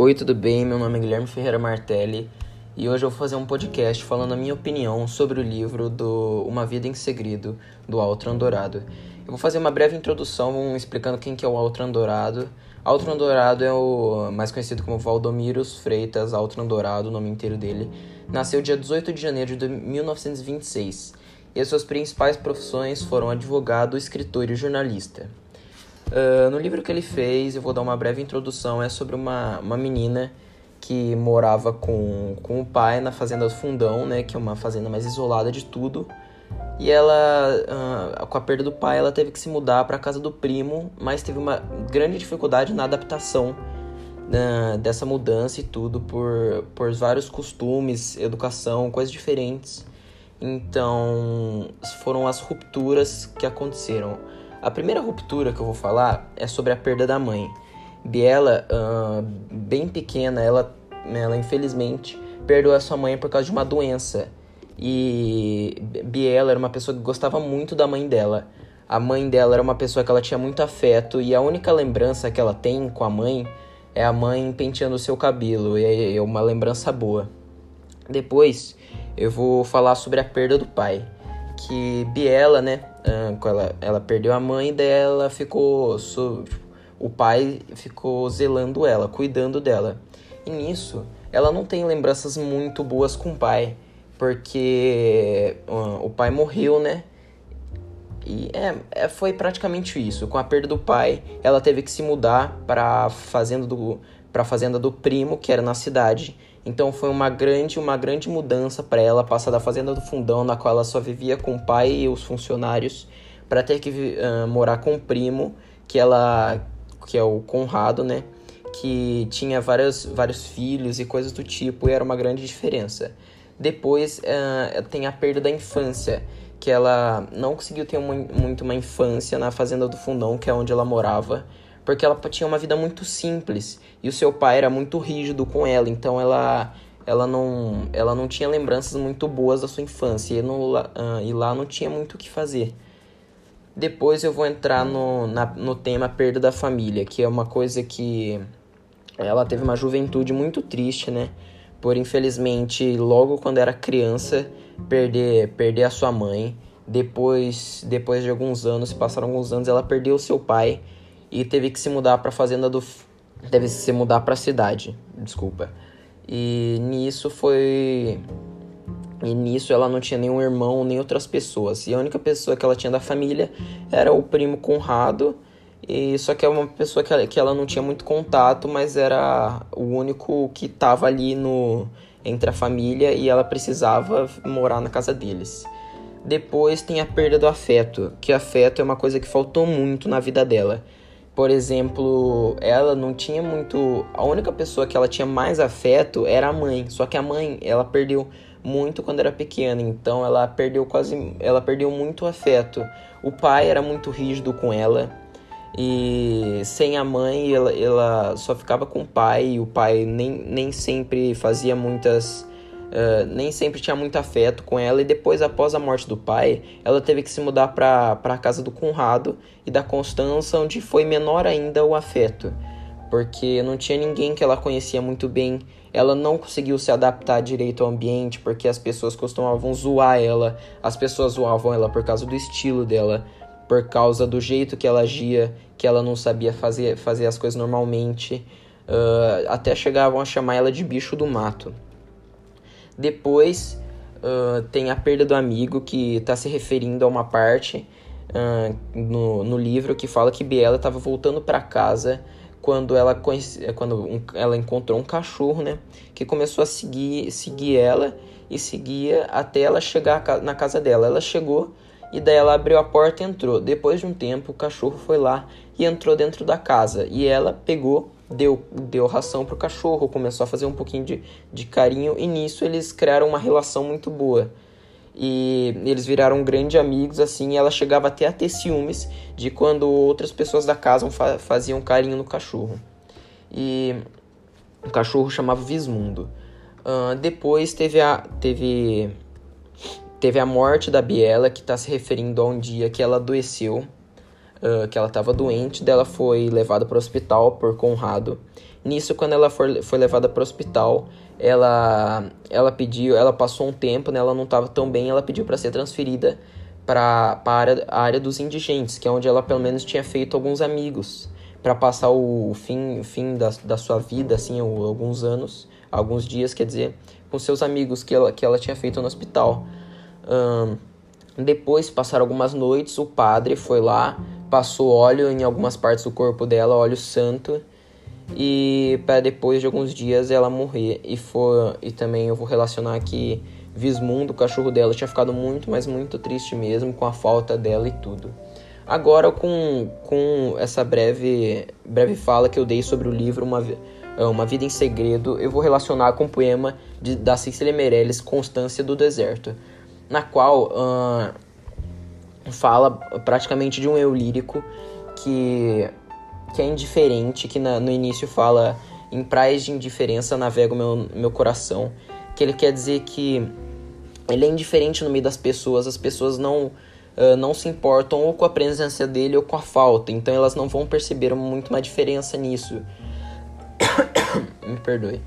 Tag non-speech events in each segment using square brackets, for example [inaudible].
Oi, tudo bem? Meu nome é Guilherme Ferreira Martelli e hoje eu vou fazer um podcast falando a minha opinião sobre o livro do Uma Vida em Segredo, do Altran Dourado. Eu vou fazer uma breve introdução explicando quem que é o Altran Dourado. Altran Dourado é o mais conhecido como Valdomiros Freitas Altran Dourado, o nome inteiro dele. Nasceu dia 18 de janeiro de 1926 e as suas principais profissões foram advogado, escritor e jornalista. Uh, no livro que ele fez, eu vou dar uma breve introdução, é sobre uma, uma menina que morava com, com o pai na fazenda do Fundão, né, que é uma fazenda mais isolada de tudo. E ela, uh, com a perda do pai, ela teve que se mudar para a casa do primo, mas teve uma grande dificuldade na adaptação uh, dessa mudança e tudo, por, por vários costumes, educação, coisas diferentes. Então, foram as rupturas que aconteceram. A primeira ruptura que eu vou falar é sobre a perda da mãe. Biela, uh, bem pequena, ela, ela infelizmente perdeu a sua mãe por causa de uma doença. E Biela era uma pessoa que gostava muito da mãe dela. A mãe dela era uma pessoa que ela tinha muito afeto e a única lembrança que ela tem com a mãe é a mãe penteando o seu cabelo. E é uma lembrança boa. Depois eu vou falar sobre a perda do pai. Que Biela, né, ela, ela perdeu a mãe dela, ficou. O pai ficou zelando ela, cuidando dela. E nisso, ela não tem lembranças muito boas com o pai, porque uh, o pai morreu, né? E é, é, foi praticamente isso. Com a perda do pai, ela teve que se mudar para fazenda do para fazenda do primo, que era na cidade. Então foi uma grande, uma grande mudança para ela passar da fazenda do fundão, na qual ela só vivia com o pai e os funcionários, para ter que uh, morar com o primo, que ela que é o Conrado, né? Que tinha vários, vários filhos e coisas do tipo, e era uma grande diferença. Depois uh, tem a perda da infância, que ela não conseguiu ter uma, muito uma infância na fazenda do fundão, que é onde ela morava porque ela tinha uma vida muito simples e o seu pai era muito rígido com ela, então ela ela não ela não tinha lembranças muito boas da sua infância e, uh, e lá não tinha muito o que fazer. Depois eu vou entrar no, na, no tema perda da família, que é uma coisa que ela teve uma juventude muito triste, né? Por infelizmente, logo quando era criança, perder perder a sua mãe. Depois depois de alguns anos, passaram alguns anos, ela perdeu o seu pai e teve que se mudar para fazenda do teve que se mudar para cidade, desculpa. E nisso foi e nisso ela não tinha nenhum irmão nem outras pessoas. E a única pessoa que ela tinha da família era o primo Conrado. E só que é uma pessoa que ela, que ela não tinha muito contato, mas era o único que estava ali no entre a família e ela precisava morar na casa deles. Depois tem a perda do afeto, que afeto é uma coisa que faltou muito na vida dela. Por exemplo, ela não tinha muito. A única pessoa que ela tinha mais afeto era a mãe. Só que a mãe, ela perdeu muito quando era pequena, então ela perdeu quase. Ela perdeu muito afeto. O pai era muito rígido com ela. E sem a mãe, ela, ela só ficava com o pai. E o pai nem, nem sempre fazia muitas Uh, nem sempre tinha muito afeto com ela. E depois após a morte do pai ela teve que se mudar para a casa do Conrado e da Constança onde foi menor ainda o afeto. Porque não tinha ninguém que ela conhecia muito bem. Ela não conseguiu se adaptar direito ao ambiente porque as pessoas costumavam zoar ela. As pessoas zoavam ela por causa do estilo dela por causa do jeito que ela agia que ela não sabia fazer, fazer as coisas normalmente. Uh, até chegavam a chamar ela de bicho do mato depois uh, tem a perda do amigo, que está se referindo a uma parte uh, no, no livro que fala que Biela estava voltando para casa quando ela conhece, quando um, ela encontrou um cachorro, né, que começou a seguir seguir ela e seguia até ela chegar na casa dela. Ela chegou e daí ela abriu a porta e entrou. Depois de um tempo, o cachorro foi lá e entrou dentro da casa e ela pegou deu, deu ração pro cachorro, começou a fazer um pouquinho de, de carinho, e nisso eles criaram uma relação muito boa. E eles viraram grandes amigos, assim, ela chegava até a ter ciúmes de quando outras pessoas da casa fa faziam carinho no cachorro. E o cachorro chamava Vismundo. Uh, depois teve a, teve, teve a morte da Biela, que está se referindo a um dia que ela adoeceu uh, que ela estava doente, dela foi levada para o hospital por Conrado. Nisso, quando ela for, foi levada para o hospital, ela, ela pediu, ela passou um tempo, né, ela não estava tão bem, ela pediu para ser transferida para a área, a área dos indigentes, que é onde ela pelo menos tinha feito alguns amigos, para passar o fim, fim da, da sua vida, assim, alguns anos, alguns dias, quer dizer, com seus amigos que ela, que ela tinha feito no hospital. Um, depois passaram algumas noites, o padre foi lá, passou óleo em algumas partes do corpo dela, óleo santo, e para depois de alguns dias ela morrer. E foi e também eu vou relacionar que Vismundo, o cachorro dela, tinha ficado muito, mas muito triste mesmo com a falta dela e tudo. Agora com, com essa breve breve fala que eu dei sobre o livro uma uma Vida em Segredo, eu vou relacionar com o poema de, da Cecília Meirelles, Constância do Deserto, na qual uh, fala praticamente de um eu lírico que, que é indiferente, que na, no início fala em praias de indiferença navega o meu, meu coração, que ele quer dizer que ele é indiferente no meio das pessoas, as pessoas não, uh, não se importam ou com a presença dele ou com a falta, então elas não vão perceber muito uma diferença nisso. [coughs] Me perdoe.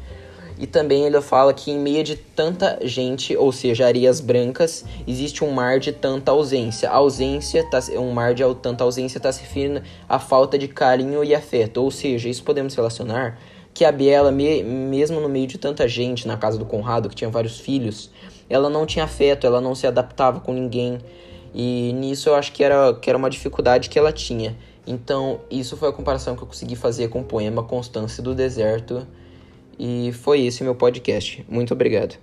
E também ele fala que em meio de tanta gente, ou seja, areias brancas, existe um mar de tanta ausência. A ausência, tá, um mar de tanta ausência está se referindo à falta de carinho e afeto. Ou seja, isso podemos relacionar que a Biela, me, mesmo no meio de tanta gente na casa do Conrado, que tinha vários filhos, ela não tinha afeto, ela não se adaptava com ninguém. E nisso eu acho que era, que era uma dificuldade que ela tinha. Então, isso foi a comparação que eu consegui fazer com o poema Constância do Deserto. E foi esse meu podcast. Muito obrigado.